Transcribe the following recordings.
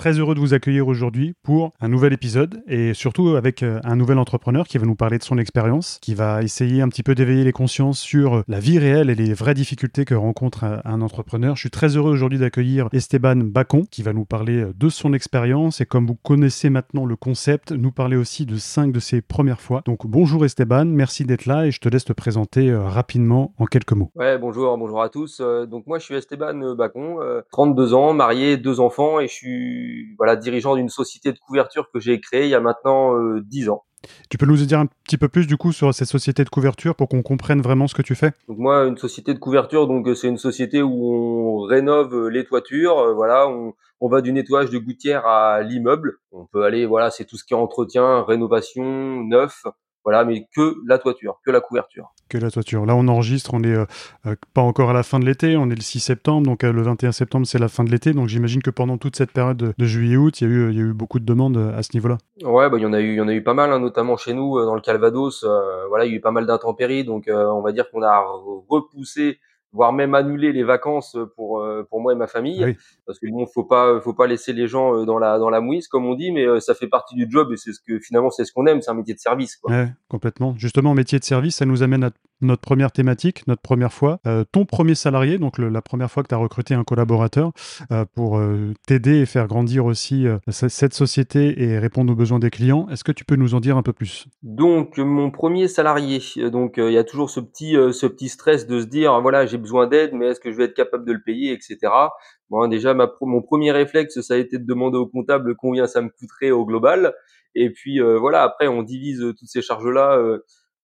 Très heureux de vous accueillir aujourd'hui pour un nouvel épisode et surtout avec euh, un nouvel entrepreneur qui va nous parler de son expérience, qui va essayer un petit peu d'éveiller les consciences sur la vie réelle et les vraies difficultés que rencontre un entrepreneur. Je suis très heureux aujourd'hui d'accueillir Esteban Bacon qui va nous parler de son expérience et comme vous connaissez maintenant le concept, nous parler aussi de cinq de ses premières fois. Donc bonjour Esteban, merci d'être là et je te laisse te présenter euh, rapidement en quelques mots. Ouais, bonjour, bonjour à tous. Euh, donc moi je suis Esteban Bacon, 32 ans, marié, deux enfants et je suis voilà dirigeant d'une société de couverture que j'ai créée il y a maintenant euh, dix 10 ans. Tu peux nous dire un petit peu plus du coup sur cette société de couverture pour qu'on comprenne vraiment ce que tu fais? Donc moi, une société de couverture, donc c'est une société où on rénove les toitures. Euh, voilà, on, on, va du nettoyage de gouttières à l'immeuble. On peut aller, voilà, c'est tout ce qui est entretien, rénovation, neuf. Voilà, mais que la toiture, que la couverture. Que la toiture. Là, on enregistre, on est euh, euh, pas encore à la fin de l'été, on est le 6 septembre, donc euh, le 21 septembre, c'est la fin de l'été. Donc j'imagine que pendant toute cette période de, juillet-août, il y, a eu, y a eu beaucoup de demandes à ce niveau-là. Ouais, bah, il y en a eu, y en a eu pas mal, hein, notamment chez nous, dans le Calvados. voilà, il y a eu pas mal d'intempéries, donc on va dire qu'on a repoussé voire même annuler les vacances pour euh, pour moi et ma famille. Parce que bon faut pas faut pas laisser les gens euh, dans la dans la mouise comme on dit mais euh, ça fait partie du job et c'est ce que finalement c'est ce qu'on aime c'est un métier de service quoi. Ouais, complètement. Justement métier de service ça nous amène à notre première thématique notre première fois ton premier salarié donc la première fois que tu as recruté un collaborateur pour t'aider et faire grandir aussi cette société et répondre aux besoins des clients est-ce que tu peux nous en dire un peu plus? Donc mon premier salarié donc il y a toujours ce petit ce petit stress de se dire voilà j'ai besoin d'aide, mais est-ce que je vais être capable de le payer, etc. Bon, déjà, ma, mon premier réflexe, ça a été de demander au comptable combien ça me coûterait au global. Et puis euh, voilà, après, on divise toutes ces charges-là euh,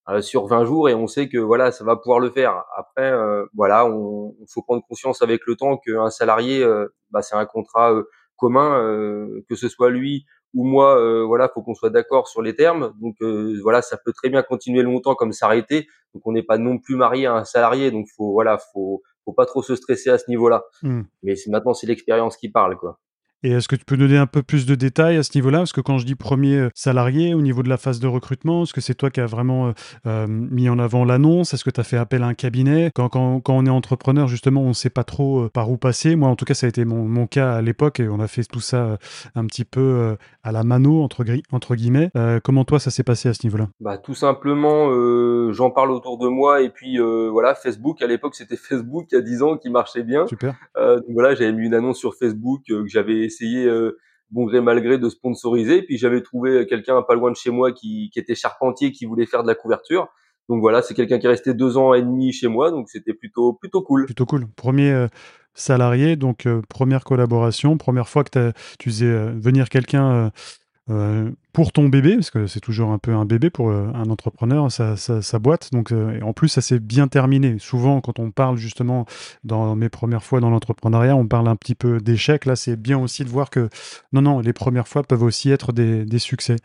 euh, sur 20 jours et on sait que voilà, ça va pouvoir le faire. Après, voilà, on, faut prendre conscience avec le temps qu'un salarié, bah, c'est un contrat commun, que ce soit lui ou moi, euh, voilà, faut qu'on soit d'accord sur les termes. Donc euh, voilà, ça peut très bien continuer longtemps comme s'arrêter. Donc on n'est pas non plus marié à un salarié. Donc faut voilà, faut faut pas trop se stresser à ce niveau-là. Mmh. Mais maintenant c'est l'expérience qui parle quoi. Et est-ce que tu peux donner un peu plus de détails à ce niveau-là? Parce que quand je dis premier euh, salarié, au niveau de la phase de recrutement, est-ce que c'est toi qui as vraiment euh, euh, mis en avant l'annonce? Est-ce que tu as fait appel à un cabinet? Quand, quand, quand, on est entrepreneur, justement, on ne sait pas trop par où passer. Moi, en tout cas, ça a été mon, mon cas à l'époque et on a fait tout ça un petit peu à la mano, entre, entre guillemets. comment toi, ça s'est passé à ce niveau-là? Bah, Tout simplement, j'en parle autour de moi et puis voilà, Facebook, à l'époque, c'était Facebook il y a 10 ans qui marchait bien. Super. donc voilà, j'avais mis une annonce sur Facebook que j'avais essayé euh, bon gré mal gré de sponsoriser. Puis j'avais trouvé quelqu'un pas loin de chez moi qui, était charpentier, qui voulait faire de la couverture. Donc voilà, c'est quelqu'un qui est resté deux ans et demi chez moi, donc c'était plutôt plutôt cool. Plutôt cool. Premier euh, salarié, donc euh, première collaboration, première fois que tu faisais venir quelqu'un euh, pour ton bébé, parce que c'est toujours un peu un bébé pour euh, un entrepreneur, sa, boîte. Donc, euh, en plus, ça s'est bien terminé. Souvent, quand on parle justement dans mes premières fois dans l'entrepreneuriat, on parle un petit peu d'échec. Là, c'est bien aussi de voir que non, non, les premières fois peuvent aussi être des, succès.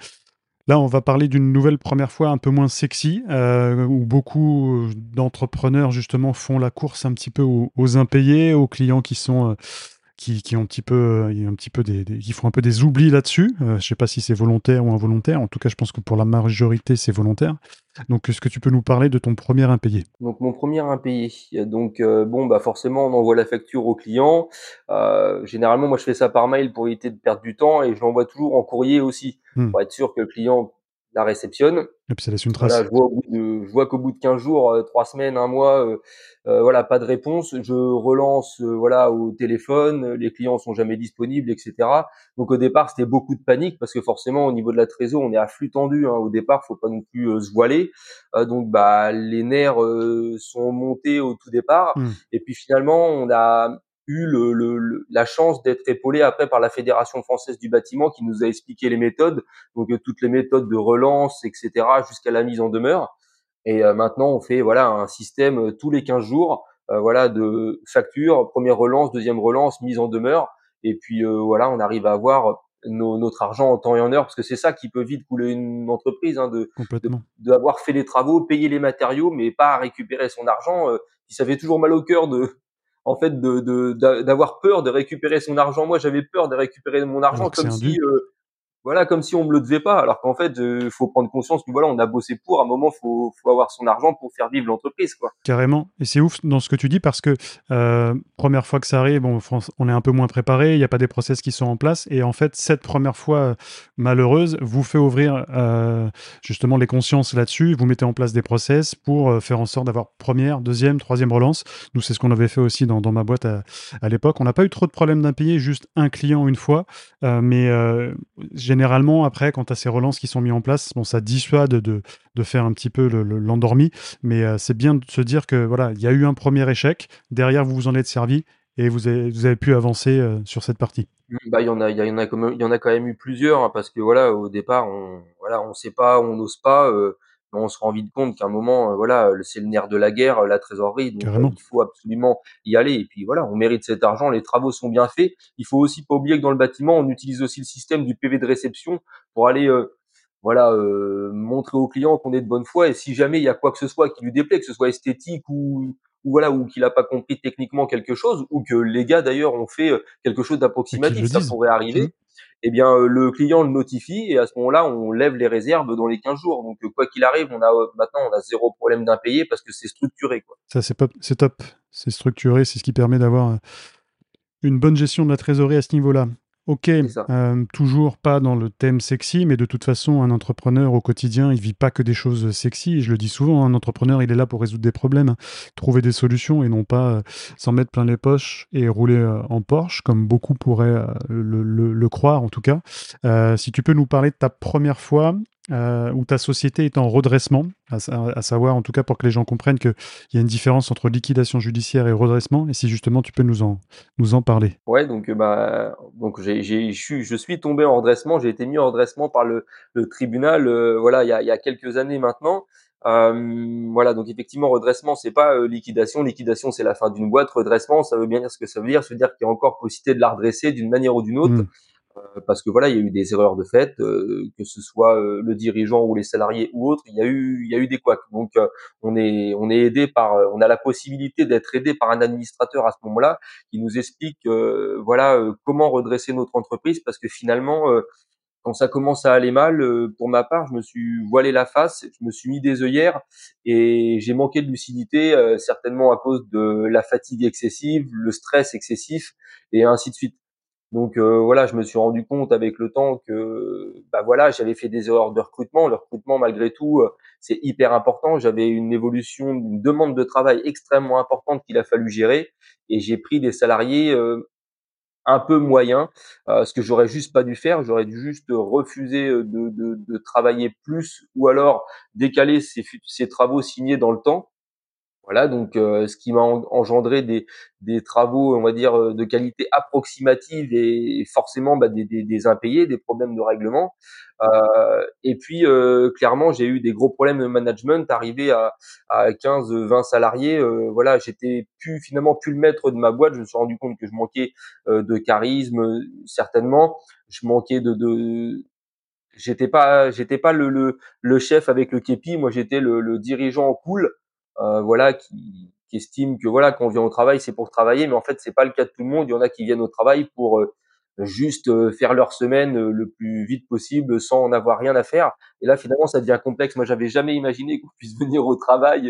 Là, on va parler d'une nouvelle première fois un peu moins sexy, où beaucoup d'entrepreneurs justement font la course un petit peu aux impayés, aux clients qui sont qui, ont un petit peu, euh, un petit peu des, qui font un peu des oublis là-dessus. Euh, je ne sais pas si c'est volontaire ou involontaire. En tout cas, je pense que pour la majorité, c'est volontaire. Donc, est-ce que tu peux nous parler de ton premier impayé? Donc, mon premier impayé. Donc, euh, bon, bah forcément, on envoie la facture au client. généralement, moi, je fais ça par mail pour éviter de perdre du temps et je l'envoie toujours en courrier aussi hmm. pour être sûr que le client la réceptionne. Et puis ça laisse une trace. je vois, qu'au bout de 15 jours, euh, trois 3 semaines, un mois, euh, euh, voilà, pas de réponse. Je relance voilà au téléphone, les clients sont jamais disponibles, etc. Donc au départ, c'était beaucoup de panique parce que forcément au niveau de la trésor, on est à flux tendu. Hein. Au départ, faut pas non plus se voiler. donc bah les nerfs sont montés au tout départ. Mmh. Et puis finalement, on a eu le, la chance d'être épaulé après par la Fédération française du bâtiment qui nous a expliqué les méthodes, donc euh, toutes les méthodes de relance, etc., jusqu'à la mise en demeure. Et heu, maintenant, on fait voilà un système, heu, tous les 15 jours, heu, voilà de facture, première relance, deuxième relance, mise en demeure et puis, heu, voilà, on arrive à avoir no notre argent en temps et en heure. Parce que c'est ça qui peut vite couler une entreprise, hein, de de Complètement. d'avoir fait les travaux, payé les matériaux, mais pas récupérer son argent, heu, puis ça fait toujours mal au cœur de en fait de de d'avoir peur de récupérer son argent. Moi, j'avais peur de récupérer mon argent Alors comme si. Voilà, comme si on me le devait pas. Alors qu'en fait, heu, faut prendre conscience que voilà, on a bossé pour, à un moment, faut faut avoir son argent pour faire vivre l'entreprise, quoi. Carrément et c'est ouf dans ce que tu dis parce que, heu, 1re fois que ça arrive, bon on est un peu moins préparé, il y a pas des process qui sont en place et en fait, cette 1re fois, heu, malheureuse vous fait ouvrir, justement les consciences là-dessus. Vous mettez en place des process pour, faire en sorte d'avoir 1re, 2e, 3e relance. Nous, c'est ce qu'on avait fait aussi dans ma boîte à l'époque. On n'a pas eu trop de problèmes d'impayés, juste 1 client 1 fois, mais heu, généralement après quand tu as ces relances qui sont mis en place, bon ça dissuade de faire un petit peu le le l'endormi, mais heu, c'est bien de se dire que voilà, il y a eu un 1er échec, derrière vous vous en êtes servis et vous avez pu avancer, heu, sur cette partie. Bah, il y en a il quand même eu plusieurs, hein, parce que voilà, au départ, on voilà, on sait pas, on n'ose pas, mais on se rend vite compte qu'à un moment, heu, voilà, c'est le nerf de la guerre, la trésorerie, donc Carrément. il faut absolument y aller et puis voilà, on mérite cet argent, les travaux sont bien faits. Il faut aussi pas oublier que dans le bâtiment, on utilise aussi le système du PV de réception pour aller, voilà, montrer au client qu'on est de bonne foi et si jamais il y a quoi que ce soit qui lui déplaît, que ce soit esthétique ou ou voilà, ou qu'il a pas compris techniquement quelque chose ou que les gars d'ailleurs ont fait, heu, quelque chose d'approximatif, ça pourrait Mmh. arriver et bien, heu, le client le notifie et à ce moment-là, on lève les réserves dans les 15 jours. Donc heu, quoi qu'il arrive, on a, maintenant on a 0 problème d'impayés parce que c'est structuré, quoi. Ça c'est pop c'est top, c'est structuré, c'est ce qui permet d'avoir, une bonne gestion de la trésorerie à ce niveau-là. OK, hem, toujours pas dans le thème sexy, mais de toute façon, un entrepreneur au quotidien, il vit pas que des choses sexy et je le dis souvent, un entrepreneur, il est là pour résoudre des problèmes, hein, trouver des solutions et non pas, heu, s'en mettre plein les poches et rouler, heu, en Porsche comme beaucoup pourraient, le le le croire en tout cas. Si tu peux nous parler de ta 1re fois, heu, où ta société est en redressement, à sa à savoir en tout cas pour que les gens comprennent qu'il y a une différence entre liquidation judiciaire et redressement et si justement tu peux nous en nous en parler? Ouais, donc heu, bah, donc j'ai j'ai je suis je suis tombé en redressement, j'ai été mis en redressement par le le tribunal, heu, voilà, il y a il y a quelques années maintenant. Voilà, donc effectivement, redressement, c'est pas, liquidation. Liquidation, c'est la fin d'une boîte. Redressement, ça veut bien dire ce que ça veut dire. Ça veut dire qu'il y a encore possibilité de la redresser d'une manière ou d'une autre, Mmh. Heu, parce que voilà, il y a eu des erreurs de fait, heu, que ce soit, heu, le dirigeant ou les salariés ou autres, il y a eu il y a eu des couacs. Donc on est on est aidé par, on a la possibilité d'être aidé par un administrateur à ce moment-là, qui nous explique, heu, voilà, comment redresser notre entreprise parce que finalement, heu, quand ça commence à aller mal, heu, pour ma part, je me suis voilé la face, je me suis mis des œillères et j'ai manqué de lucidité, certainement à cause de la fatigue excessive, le stress excessif et ainsi de suite. Donc heu, voilà, je me suis rendu compte avec le temps que, bah, voilà, j'avais fait des erreurs de recrutement. Le recrutement malgré tout, heu, c'est hyper important. J'avais une évolution, une demande de travail extrêmement importante qu'il a fallu gérer et j'ai pris des salariés, heu, un peu moyens, heu, ce que j'aurais juste pas dû faire. J'aurais dû juste refuser, de travailler plus ou alors décaler ces travaux signés dans le temps. Voilà, donc heu, ce qui m'a en engendré des des travaux, on va dire, heu, de qualité approximative et forcément, bah, des des des impayés, des problèmes de règlement. Heu et puis, heu, clairement, j'ai eu des gros problèmes de management, arrivé à à 15-20 salariés, heu, voilà, j'étais plus finalement plus le maître de ma boîte. Je me suis rendu compte que je manquais, heu, de charisme, certainement. Je manquais de de j'étais pas j'étais pas le le le chef avec le képi. Moi, j'étais le le dirigeant cool, heu, voilà, qui qui estime que, voilà, quand on vient au travail, c'est pour travailler, mais en fait, c'est pas le cas de tout le monde. Il y en a qui viennent au travail pour, heu, juste, heu, faire leur semaine, le plus vite possible sans en avoir rien à faire et là, finalement, ça devient complexe. Moi, j'avais jamais imaginé qu'on puisse venir au travail,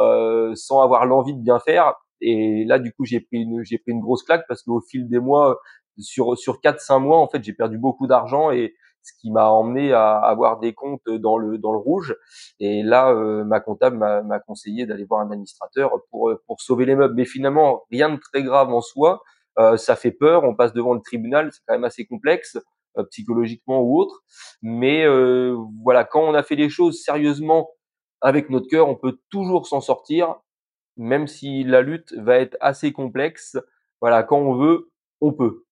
heu, sans avoir l'envie de bien faire et là, du coup, j'ai pris une j'ai pris une grosse claque parce qu'au fil des mois, sur sur 4-5 mois, en fait, j'ai perdu beaucoup d'argent et ce qui m'a emmené à avoir des comptes dans le dans le rouge et là, heu, ma comptable m'a conseillé d'aller voir un administrateur pour, heu, pour sauver les meubles. Mais finalement, rien de très grave en soi, heu, ça fait peur, on passe devant le tribunal, c'est quand même assez complexe, heu, psychologiquement ou autre, mais heu, voilà, quand on a fait les choses sérieusement avec notre cœur, on peut toujours s'en sortir, même si la lutte va être assez complexe. Voilà, quand on veut, on peut.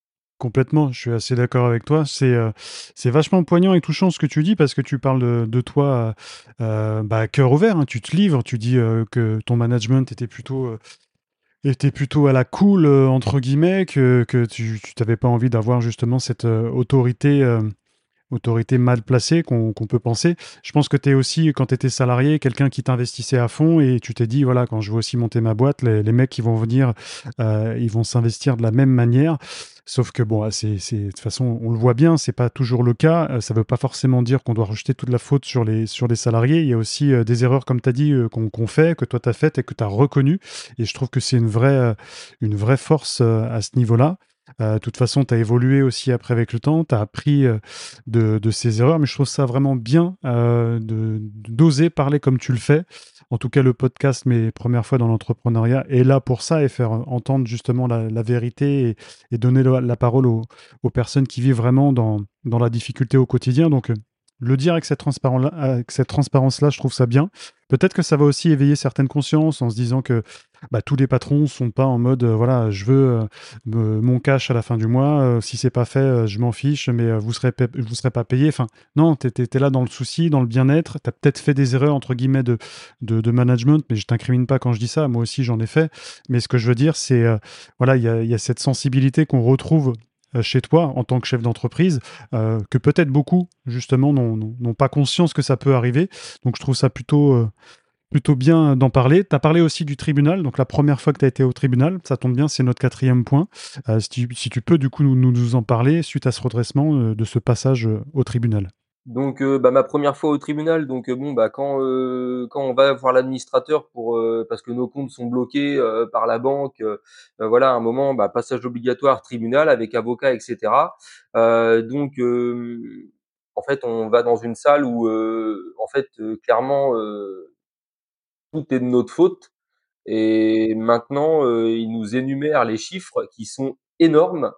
Complètement, je suis assez d'accord avec toi. C'est euh, c'est vachement poignant et touchant ce que tu dis parce que tu parles de, toi euh, bah, cœur ouvert. hein. Tu te livres, tu dis euh, que ton management était plutôt, euh, était plutôt à la cool, euh, entre guillemets, que, tu t'avais pas envie d'avoir justement cette euh, autorité. euh, autorité mal placée qu'on peut penser. Je pense que tu es aussi, quand tu étais salarié, quelqu'un qui t'investissait à fond et tu t'es dit, voilà, quand je veux aussi monter ma boîte, les, mecs qui vont venir, euh, ils vont s'investir de la même manière. Sauf que, bon, c'est, de toute façon, on le voit bien, c'est pas toujours le cas. Euh, Ça veut pas forcément dire qu'on doit rejeter toute la faute sur les, sur les salariés. Il y a aussi euh, des erreurs, comme tu as dit, euh, qu'on fait, que toi tu as faites et que tu as reconnues. Et je trouve que c'est une vraie, une vraie force à ce niveau-là. De toute façon, tu as évolué aussi après avec le temps, tu as appris de, de ces erreurs, mais je trouve ça vraiment bien d'oser parler comme tu le fais. En tout cas, le podcast, mes premières fois dans l'entrepreneuriat, est là pour ça et faire entendre justement la, vérité et, donner la, parole aux, personnes qui vivent vraiment dans, dans la difficulté au quotidien. Donc, le dire avec cette cette transparence-là, je trouve ça bien. Peut-être que ça va aussi éveiller certaines consciences en se disant que bah, tous les patrons sont pas en mode euh, voilà, je veux euh, mon cash à la fin du mois. euh, si c'est pas fait, euh, je m'en fiche, mais vous serez vous serez pas payé. Enfin, non, tu étais là dans le souci, dans le bien-être. Tu as peut-être fait des erreurs entre guillemets de, de, management, mais je t'incrimine pas quand je dis ça. Moi aussi, j'en ai fait. Mais ce que je veux dire, c'est voilà, il y a, cette sensibilité qu'on retrouve chez toi en tant que chef d'entreprise, euh, que peut-être beaucoup, justement, n'ont pas conscience que ça peut arriver. Donc, je trouve ça plutôt, euh, plutôt bien d'en parler. Tu as parlé aussi du tribunal, donc la première fois que tu as été au tribunal, ça tombe bien, c'est notre quatrième point. Euh, si, tu, si tu peux, du coup, nous, nous en parler suite à ce redressement euh, de ce passage euh, au tribunal. Donc, heu, bah, ma première fois au tribunal, donc, heu, bon, bah, quand, heu, quand on va voir l'administrateur pour, heu, parce que nos comptes sont bloqués, par la banque, heu, voilà, à un moment, bah, passage obligatoire tribunal avec avocat et cetera. Heu, donc, en fait, on va dans une salle où, en fait, clairement, tout est de notre faute et maintenant, heu, il nous énumère les chiffres qui sont énormes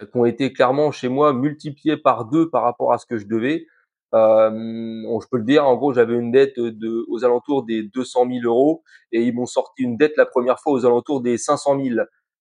qui ont été clairement chez moi multipliés par 2 par rapport à ce que je devais. Bon, je peux le dire, en gros, j'avais une dette de aux alentours des 200 000 euros et ils m'ont sorti une dette la première fois aux alentours des 500 000.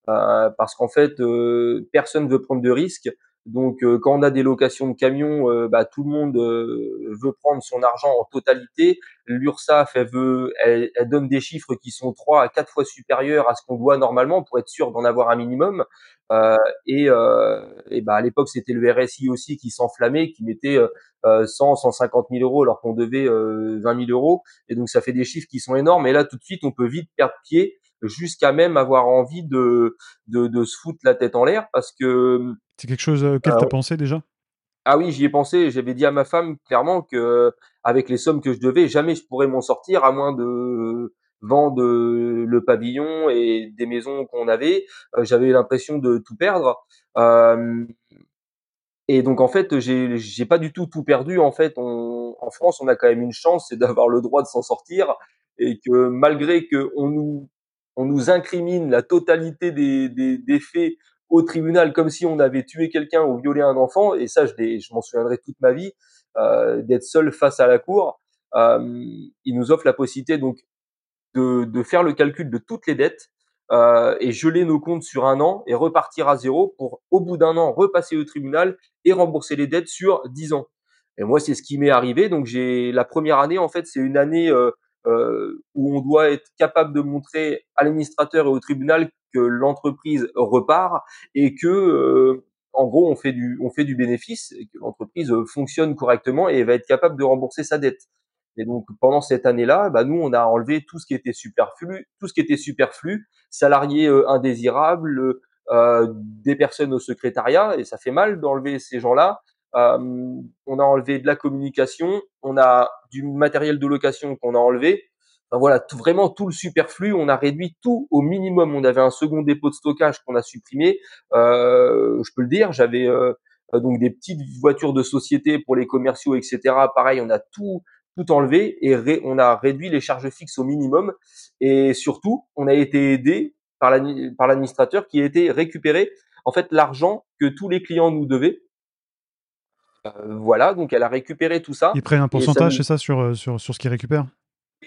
Heu, parce qu'en fait, heu, personne veut prendre de risques. Donc, heu, quand on a des locations de camions, heu, bah, tout le monde, heu, veut prendre son argent en totalité. L'URSSAF, elle veut elle elle donne des chiffres qui sont 3 à 4 fois supérieurs à ce qu'on doit normalement pour être sûr d'en avoir un minimum. Heu, et, euh, bah à l'époque c'était le RSI aussi qui s'enflammait, qui mettait euh, 100, 150 000 euros alors qu'on devait euh, 20 000 euros. Et donc ça fait des chiffres qui sont énormes. Et là tout de suite on peut vite perdre pied jusqu'à même avoir envie de, de, de se foutre la tête en l'air parce que C'est quelque chose auquel euh, tu as pensé déjà? Ah oui, j'y ai pensé. J'avais dit à ma femme clairement que avec les sommes que je devais, jamais je pourrais m'en sortir à moins de vendre euh, le pavillon et des maisons qu'on avait. Euh, J'avais l'impression de tout perdre. Euh, et donc en fait, j'ai j'ai pas du tout tout perdu. En fait, on, en France, on a quand même une chance, c'est d'avoir le droit de s'en sortir, et que malgré que on nous on nous incrimine la totalité des, des, des faits au tribunal, comme si on avait tué quelqu'un ou violé un enfant, et ça, je, je m'en souviendrai toute ma vie, euh, d'être seul face à la cour. Euh, il nous offre la possibilité donc de, de faire le calcul de toutes les dettes euh, et geler nos comptes sur un an et repartir à zéro pour, au bout d'un an, repasser au tribunal et rembourser les dettes sur dix ans. Et moi, c'est ce qui m'est arrivé. Donc, j'ai la première année, en fait, c'est une année euh, où on doit être capable de montrer à l'administrateur et au tribunal que l'entreprise repart et que, euh, en gros, on fait du, on fait du bénéfice, et que l'entreprise fonctionne correctement et va être capable de rembourser sa dette. Et donc pendant cette année-là, bah, nous on a enlevé tout ce qui était superflu, tout ce qui était superflu, salariés euh, indésirables, euh, des personnes au secrétariat, et ça fait mal d'enlever ces gens-là. Euh, on a enlevé de la communication, on a du matériel de location qu'on a enlevé. Enfin, voilà, tout, vraiment tout le superflu, on a réduit tout au minimum. On avait un second dépôt de stockage qu'on a supprimé. Euh, je peux le dire, j'avais euh, donc des petites voitures de société pour les commerciaux, etc. Pareil, on a tout tout enlevé et on a réduit les charges fixes au minimum. Et surtout, on a été aidé par l'administrateur qui a été récupéré en fait l'argent que tous les clients nous devaient. Euh, voilà, donc elle a récupéré tout ça. Ils prennent un pourcentage, c'est ça, sur, euh, sur, sur ce qu'ils récupèrent?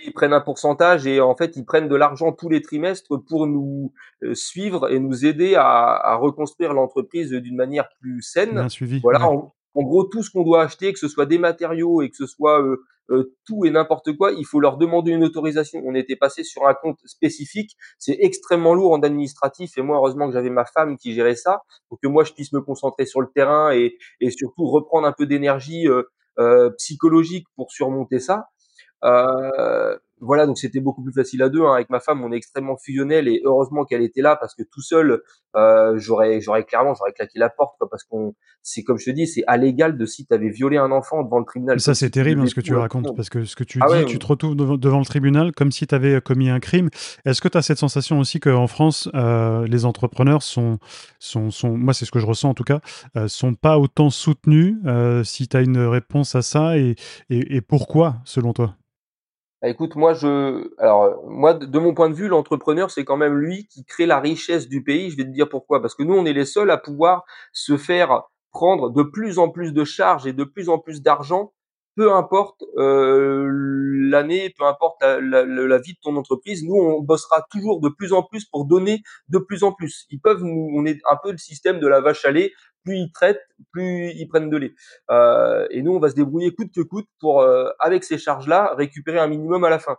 Ils prennent un pourcentage et en fait, ils prennent de l'argent tous les trimestres pour nous, heu, suivre et nous aider à à reconstruire l'entreprise d'une manière plus saine. Bien suivi, Voilà, ouais. en en gros, tout ce qu'on doit acheter, que ce soit des matériaux et que ce soit, heu heu, tout et n'importe quoi, il faut leur demander une autorisation. On était passé sur un compte spécifique, c'est extrêmement lourd en administratif et moi, heureusement que j'avais ma femme qui gérait ça, pour que moi je puisse me concentrer sur le terrain et surtout reprendre un peu d'énergie, heu, psychologique pour surmonter ça. Voilà, donc c'était beaucoup plus facile à 2, hein. Avec ma femme, on est extrêmement fusionnels et heureusement qu'elle était là parce que tout seul, heu, j'aurais j'aurais clairement j'aurais claqué la porte, quoi, parce qu'on c'est comme je te dis, c'est à l'égal de si tu avais violé un enfant devant le tribunal, Ça, c'est terrible, hein, ce que tu racontes, parce que ce que tu Ah ouais, dis, tu te retrouves devant devant le tribunal comme si tu avais commis un crime. Est-ce que tu as cette sensation aussi qu'en France, heu, les entrepreneurs sont sont sont moi, c'est ce que je ressens en tout cas, heu, sont pas autant soutenus? Heu, si tu as une réponse à ça et et et pourquoi, selon toi? Bah, écoute, moi je alors, moi de mon point de vue, l'entrepreneur, c'est quand même lui qui crée la richesse du pays. Je vais te dire pourquoi. Parce que nous, on est les seuls à pouvoir se faire prendre de plus en plus de charges et de plus en plus d'argent, peu importe, heu, l'année, peu importe la vie de ton entreprise. Nous, on bossera toujours de plus en plus pour donner de plus en plus. Ils peuvent nous on est un peu le système de la vache à lait, plus ils traitent, plus ils prennent de lait. Heu et nous, on va se débrouiller coûte que coûte pour, heu, avec ces charges-là, récupérer un minimum à la fin.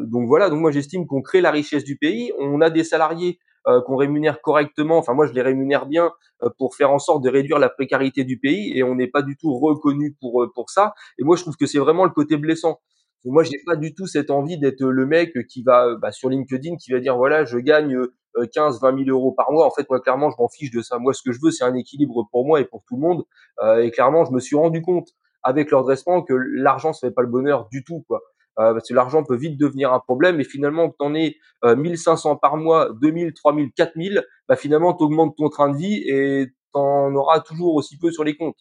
Donc voilà, donc moi j'estime qu'on crée la richesse du pays. On a des salariés, heu, qu'on rémunère correctement, enfin moi je les rémunère bien, heu, pour faire en sorte de réduire la précarité du pays et on n'est pas du tout reconnus pour, heu, pour ça et moi je trouve que c'est vraiment le côté blessant. Moi j'ai pas du tout cette envie d'être, le mec qui va, bah, sur LinkedIn, qui va dire: «Voilà, je gagne, heu heu, 15-20 000 euros par mois». En fait, moi clairement, je m'en fiche de ça. Moi, ce que je veux, c'est un équilibre pour moi et pour tout le monde. Et clairement, je me suis rendu compte avec le redressement que l'argent, ça fait pas le bonheur du tout, quoi. Heu, parce que l'argent peut vite devenir un problème et finalement que tu en aies, heu, 1 500 par mois, 2 000, 3 000, 4 000, bah, finalement, tu augmentes ton train de vie et tu en auras toujours aussi peu sur les comptes.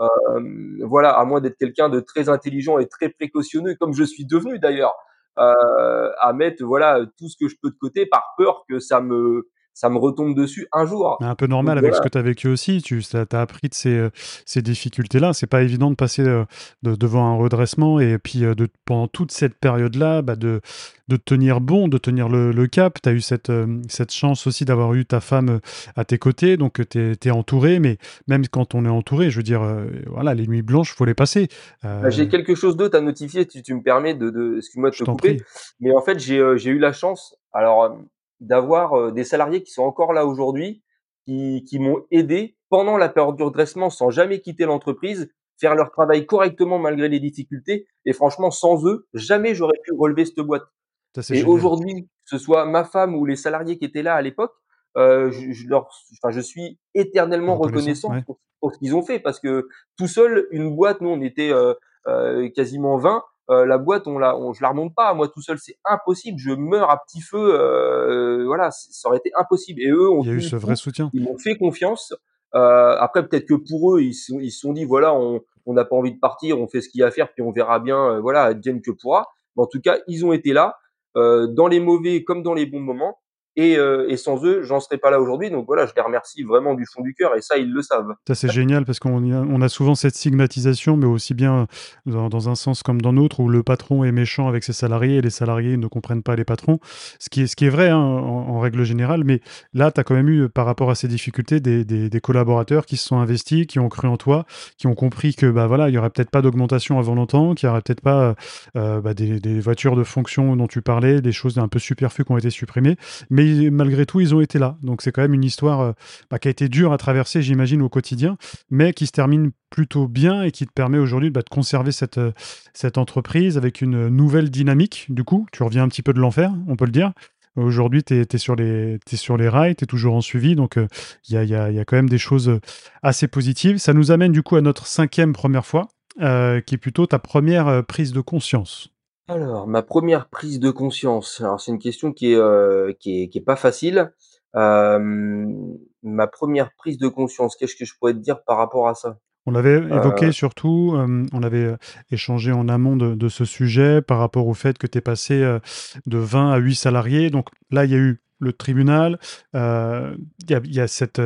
Hem, voilà, à moins d'être quelqu'un de très intelligent et très précautionneux, comme je suis devenu d'ailleurs, heu, à mettre, voilà, tout ce que je peux de côté par peur que ça me ça me retombe dessus un jour. Un peu Donc normal avec ce que tu as vécu aussi. Tu tu as appris de ces, heu, ces difficultés-là. C'est pas évident de passer, de devant un redressement et puis, de pendant toute cette période-là, bah, de de tenir bon, de tenir le le cap. Tu as eu cette, chance aussi d'avoir eu ta femme, à tes côtés, donc tu es entouré, mais même quand on est entouré, je veux dire, voilà, les nuits blanches, faut les passer. Bah, j'ai quelque chose d'autre à notifier, si tu me permets de de excuse-moi de je te couper, prie. mais en fait, j'ai, eu la chance, alors, d'avoir, heu, des salariés qui sont encore là aujourd'hui, qui qui m'ont aidé pendant la période du redressement sans jamais quitter l'entreprise, faire leur travail correctement malgré les difficultés et franchement, sans eux, jamais j'aurais pu relever cette boîte. Ça, Et aujourd'hui, que ce soit ma femme ou les salariés qui étaient là à l'époque, heu, je je leur enfin, je suis éternellement Reconnaissant, ouais. pour pour ce qu'ils ont fait parce que tout seul, une boîte, nous on était, heu heu, quasiment 20, heu, la boîte on la on je la remonte pas, moi tout seul, c'est impossible, je meurs à petit feu, heu, voilà, ça aurait été impossible et eux ont Il y a eu ce vrai coup, soutien. ils m'ont fait confiance. Heu, après peut-être que pour eux, ils se ils sont dit: «Voilà, on on n'a pas envie de partir, on fait ce qu'il y a à faire puis on verra bien, heu, voilà, advienne que pourra». Mais en tout cas, ils ont été là heu, dans les mauvais comme dans les bons moments et heu et sans eux, j'en serais pas là aujourd'hui donc voilà, je les remercie vraiment du fond du cœur et ça, ils le savent. Ça, c'est génial parce qu'on a souvent cette stigmatisation, mais aussi bien dans un sens comme dans l'autre, où le patron est méchant avec ses salariés et les salariés ne comprennent pas les patrons. Ce qui est vrai, hein, en règle générale, mais là, tu as quand même eu, par rapport à ces difficultés, des collaborateurs qui se sont investis, qui ont cru en toi, qui ont compris que, bah, voilà, il y aurait peut-être pas d'augmentation avant longtemps, qu'il y aurait peut-être pas, heu bah, des voitures de fonction dont tu parlais, des choses un peu superflues qui ont été supprimées, malgré tout, ils ont été là. Donc c'est quand même une histoire, heu, bah, qui a été dure à traverser, j'imagine, au quotidien, mais qui se termine plutôt bien et qui te permet aujourd'hui, bah, de conserver cette, heu, cette entreprise avec une nouvelle dynamique, du coup. Tu reviens un petit peu de l'enfer, on peut le dire. Aujourd'hui, tu es sur les rails, tu es toujours en suivi, donc heu, il y a quand même des choses, assez positives. Ça nous amène du coup à notre 5e première fois, qui est plutôt ta première re prise de conscience. Alors, ma première prise de conscience, alors c'est une question qui est, heu, qui est qui est pas facile. Hem, ma première prise de conscience, qu'est-ce que je pourrais te dire par rapport à ça? On l'avait évoqué Heu, surtout, hem, on avait, heu, échangé en amont de de ce sujet par rapport au fait que tu es passé, heu, de 20 à 8 salariés. Donc là, il y a eu le tribunal, il y a, y a cette,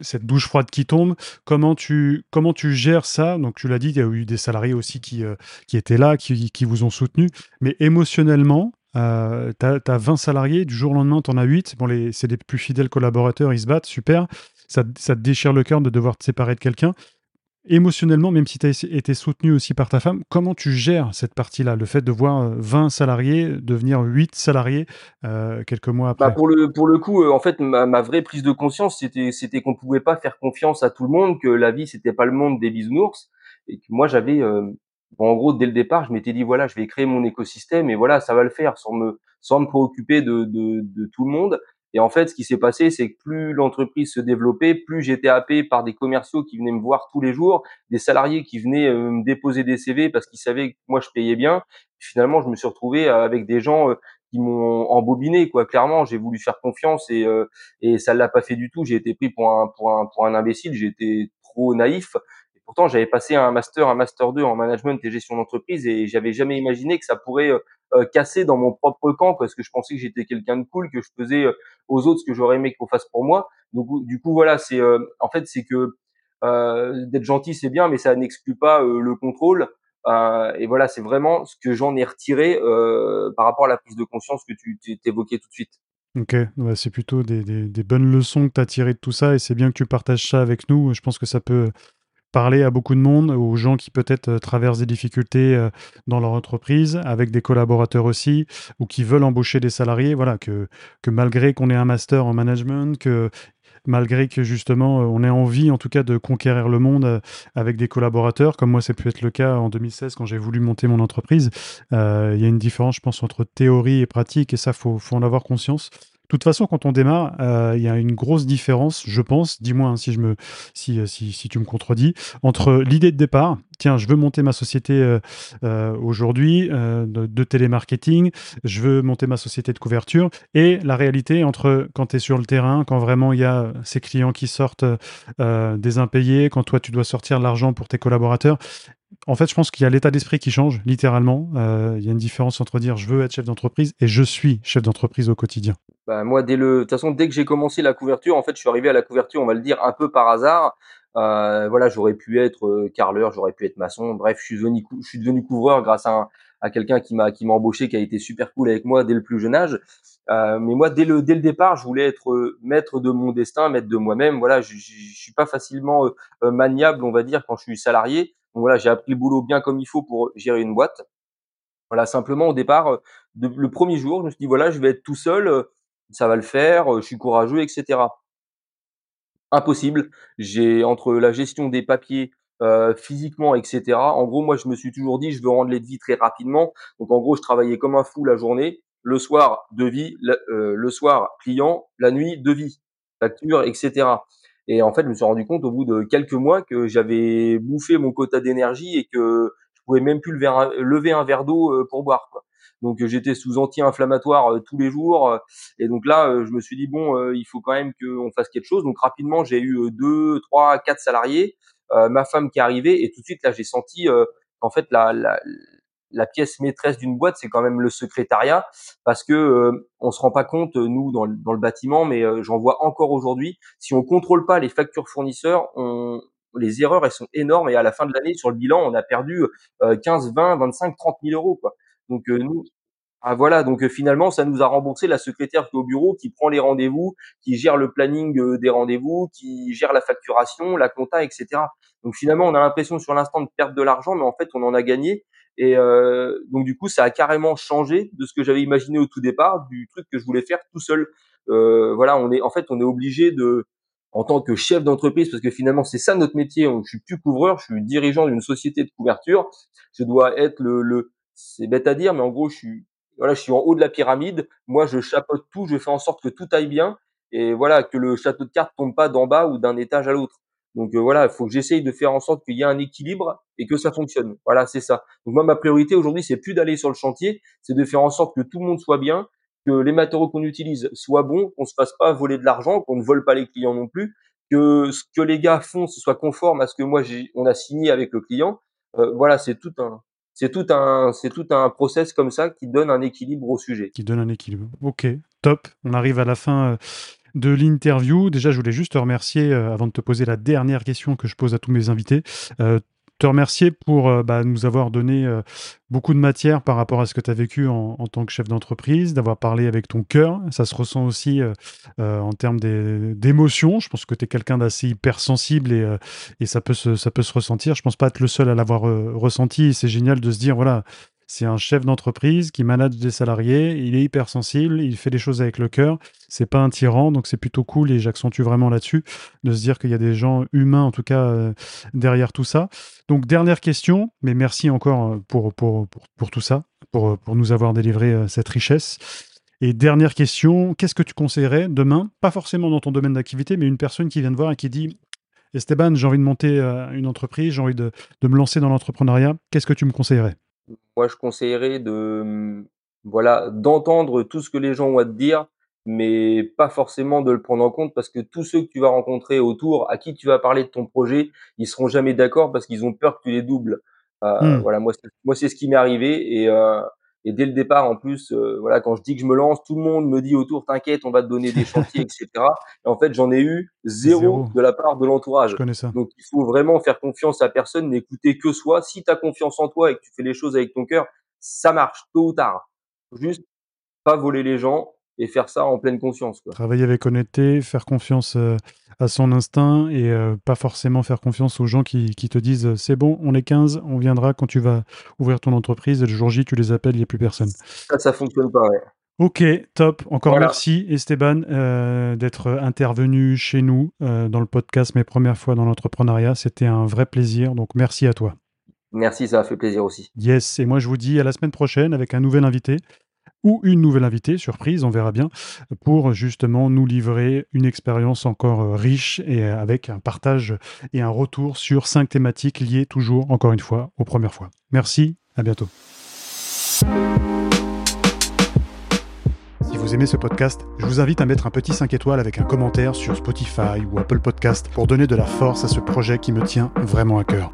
cette douche froide qui tombe. Comment tu, comment tu gères ça? Donc, tu l'as dit, il y a eu des salariés aussi qui, qui étaient là, qui, qui vous ont soutenu. Mais émotionnellement, euh, tu as, 20 salariés, du jour au lendemain, tu en as 8. Bon, c'est des plus fidèles collaborateurs, ils se battent, super. Ça, ça te déchire le cœur de devoir te séparer de quelqu'un. Émotionnellement, même si tu as été soutenu aussi par ta femme, comment tu gères cette partie-là Le fait de voir 20 euh, salariés devenir 8 salariés euh, quelques mois bah après? pour, le, pour le coup, euh, en fait, ma, ma, vraie prise de conscience, c'était, c'était qu'on pouvait pas faire confiance à tout le monde, que la vie, c'était pas le monde des bisounours. Et que moi, j'avais, en gros, dès le départ, je m'étais dit voilà, je vais créer mon écosystème et voilà, ça va le faire sans me sans me préoccuper de de, de tout le monde. Et en fait, ce qui s'est passé, c'est que plus l'entreprise se développait, plus j'étais happé par des commerciaux qui venaient me voir tous les jours, des salariés qui venaient euh, me déposer des CV parce qu'ils savaient que moi je payais bien. finalement, je me suis retrouvé avec des gens euh, qui m'ont embobiné quoi. Clairement, j'ai voulu faire confiance et euh, et ça l'a pas fait du tout. J'ai été pris pour un pour un pour un imbécile. Été trop naïf. Pourtant, j'avais passé un master, un master 2 en management et gestion d'entreprise et j'avais jamais imaginé que ça pourrait euh, euh, casser dans mon propre camp parce que je pensais que j'étais quelqu'un de cool, que je faisais euh, aux autres ce que j'aurais aimé qu'on fasse pour moi. Donc, du coup, voilà, c'est en fait c'est que d'être gentil c'est bien, mais ça n'exclut pas le contrôle. et voilà, c'est vraiment ce que j'en ai retiré par rapport à la prise de conscience que tu évoquais tout de suite. Ok, c'est plutôt des, des, bonnes leçons que tu as tirées de tout ça et c'est bien que tu partages ça avec nous. Je pense que ça peut parler à beaucoup de monde, aux gens qui peut-être euh, traversent des difficultés euh, dans leur entreprise, avec des collaborateurs aussi, ou qui veulent embaucher des salariés. Voilà, que, que malgré qu'on ait un master en management, que malgré que justement euh, on ait envie en tout cas de conquérir le monde avec des collaborateurs, comme moi ça peut être le cas en 2016 quand j'ai voulu monter mon entreprise, il y a une différence je pense entre théorie et pratique et ça faut en avoir conscience. De toute façon, quand on démarre, euh, il y a une grosse différence, je pense, dis-moi hein, euh, si, tu me contredis, entre l'idée de départ, tiens, je veux monter ma société euh, aujourd'hui de, de, télémarketing, je veux monter ma société de couverture, et la réalité entre quand tu es sur le terrain, quand vraiment il y a ces clients qui sortent des impayés, quand toi tu dois sortir l'argent pour tes collaborateurs, en fait, je pense qu'il y a l'état d'esprit qui change, littéralement. Euh, il y a une différence entre dire je veux être chef d'entreprise et je suis chef d'entreprise au quotidien. Bah, moi, dès le, de toute façon, dès que j'ai commencé la couverture, en fait, je suis arrivé à la couverture, on va le dire un peu par hasard. Euh, voilà, j'aurais pu être euh, carleur, j'aurais pu être maçon. Bref, je suis devenu, devenu couvreur grâce à, à quelqu'un qui m'a qui m'a embauché, qui a été super cool avec moi dès le plus jeune âge. Mais moi, dès le dès le départ, je voulais être maître de mon destin, maître de moi-même. Voilà, je, je suis pas facilement maniable, on va dire, quand je suis salarié. Donc voilà, j'ai appris le boulot bien comme il faut pour gérer une boîte. Voilà, simplement au départ, euh, le premier jour, je me suis dit voilà, je vais être tout seul, euh, ça va le faire, euh, je suis courageux, etc. Impossible. J'ai entre la gestion des papiers physiquement, etc. En gros, moi, je me suis toujours dit, je veux rendre les devis très rapidement. Donc, en gros, je travaillais comme un fou la journée. Le soir, devis. Le, le soir, client. La nuit, devis. Facture, etc. Et en fait, je me suis rendu compte au bout de quelques mois que j'avais bouffé mon quota d'énergie et que je pouvais même plus lever un, verre d'eau euh, pour boire. Quoi. Donc j'étais sous anti-inflammatoire euh, tous les jours. Et donc là, euh, je me suis dit bon, il faut quand même qu'on fasse quelque chose. Donc rapidement, j'ai eu deux, trois, quatre salariés, ma femme qui est arrivée, et tout de suite là, j'ai senti en fait la, la, la pièce maîtresse d'une boîte, c'est quand même le secrétariat, parce que euh, on se rend pas compte nous dans, dans le bâtiment, mais euh, j'en vois encore aujourd'hui. Si on contrôle pas les factures fournisseurs, on, les erreurs elles sont énormes et à la fin de l'année sur le bilan, on a perdu 15, 20, 25, 30 000 euros quoi. Donc euh, nous, ah voilà, donc finalement, ça nous a remboursé la secrétaire qui est au bureau, qui prend les rendez-vous, qui gère le planning des rendez-vous, qui gère la facturation, la compta, etc. Donc finalement, on a l'impression sur l'instant de perdre de l'argent, mais en fait, on en a gagné. Et euh, donc du coup, ça a carrément changé de ce que j'avais imaginé au tout départ, du truc que je voulais faire tout seul. Euh, voilà, on est en fait, on est obligé de, en tant que chef d'entreprise, parce que finalement c'est ça notre métier. Je suis plus couvreur, je suis dirigeant d'une société de couverture. Je dois être le, le c'est bête à dire, mais en gros, je suis voilà, je suis en haut de la pyramide. Moi, je chapeaute tout, je fais en sorte que tout aille bien, et voilà, que le château de cartes tombe pas d'en bas ou d'un étage à l'autre. Donc euh, voilà, il faut que j'essaye de faire en sorte qu'il y ait un équilibre et que ça fonctionne. Voilà, c'est ça. Donc moi, ma priorité aujourd'hui, c'est plus d'aller sur le chantier, c'est de faire en sorte que tout le monde soit bien, que les matériaux qu'on utilise soient bons, qu'on se fasse pas voler de l'argent, qu'on ne vole pas les clients non plus, que ce que les gars font ce soit conforme à ce que moi on a signé avec le client. Euh, voilà, c'est tout un, c'est tout un, c'est process comme ça qui donne un équilibre au sujet. Qui donne un équilibre. Ok, top. On arrive à la fin de l'interview. Déjà, je voulais juste te remercier, avant de te poser la dernière question que je pose à tous mes invités, te remercier pour euh, bah, nous avoir donné euh, beaucoup de matière par rapport à ce que tu as vécu en, tant que chef d'entreprise, d'avoir parlé avec ton cœur. Ça se ressent aussi euh, en termes d'émotions. Je pense que tu es quelqu'un d'assez hypersensible et, ça, peut se, ça peut se ressentir. Je pense pas être le seul à l'avoir ressenti. C'est génial de se dire, voilà, c'est un chef d'entreprise qui manage des salariés, il est hypersensible, il fait des choses avec le cœur, c'est pas un tyran, donc c'est plutôt cool et j'accentue vraiment là-dessus, de se dire qu'il y a des gens humains en tout cas euh, derrière tout ça. Donc dernière question, mais merci encore euh, pour, pour, pour, tout ça, pour, pour nous avoir délivré euh, cette richesse. Et dernière question, qu'est-ce que tu conseillerais demain, pas forcément dans ton domaine d'activité, mais une personne qui vient te voir et qui dit Esteban, j'ai envie de monter une entreprise, j'ai envie de, de me lancer dans l'entrepreneuriat, qu'est-ce que tu me conseillerais? Moi, je conseillerais de, mmh, voilà, d'entendre tout ce que les gens ont à te dire, mais pas forcément de le prendre en compte parce que tous ceux que tu vas rencontrer autour, à qui tu vas parler de ton projet, ils seront jamais d'accord parce qu'ils ont peur que tu les doubles. Euh, mmh. Voilà, moi, moi, c'est ce qui m'est arrivé et euh, et dès le départ, en plus, euh, voilà, quand je dis que je me lance, tout le monde me dit autour, t'inquiète, on va te donner des chantiers, etc. Et en fait, j'en ai eu zéro, de la part de l'entourage. Donc, il faut vraiment faire confiance à personne, n'écouter que soi. Si tu as confiance en toi et que tu fais les choses avec ton cœur, ça marche, tôt ou tard. Juste pas voler les gens, et faire ça en pleine conscience. Travailler avec honnêteté, faire confiance euh, à son instinct et euh, pas forcément faire confiance aux gens qui, te disent euh, c'est bon, on est 15, on viendra quand tu vas ouvrir ton entreprise et le jour J, tu les appelles, il n'y a plus personne. Ça, ça fonctionne pas, ouais. Ok, top. Encore merci Esteban d'être intervenu chez nous dans le podcast Mes premières fois dans l'entrepreneuriat. C'était un vrai plaisir, donc merci à toi. Merci, ça a fait plaisir aussi. Yes, et moi je vous dis à la semaine prochaine avec un nouvel invité ou une nouvelle invitée, surprise, on verra bien, pour justement nous livrer une expérience encore euh, riche et avec un partage et un retour sur cinq thématiques liées toujours, encore une fois, aux premières fois. Merci, à bientôt. Si vous aimez ce podcast, je vous invite à mettre un petit 5 étoiles avec un commentaire sur Spotify ou Apple Podcast pour donner de la force à ce projet qui me tient vraiment à cœur.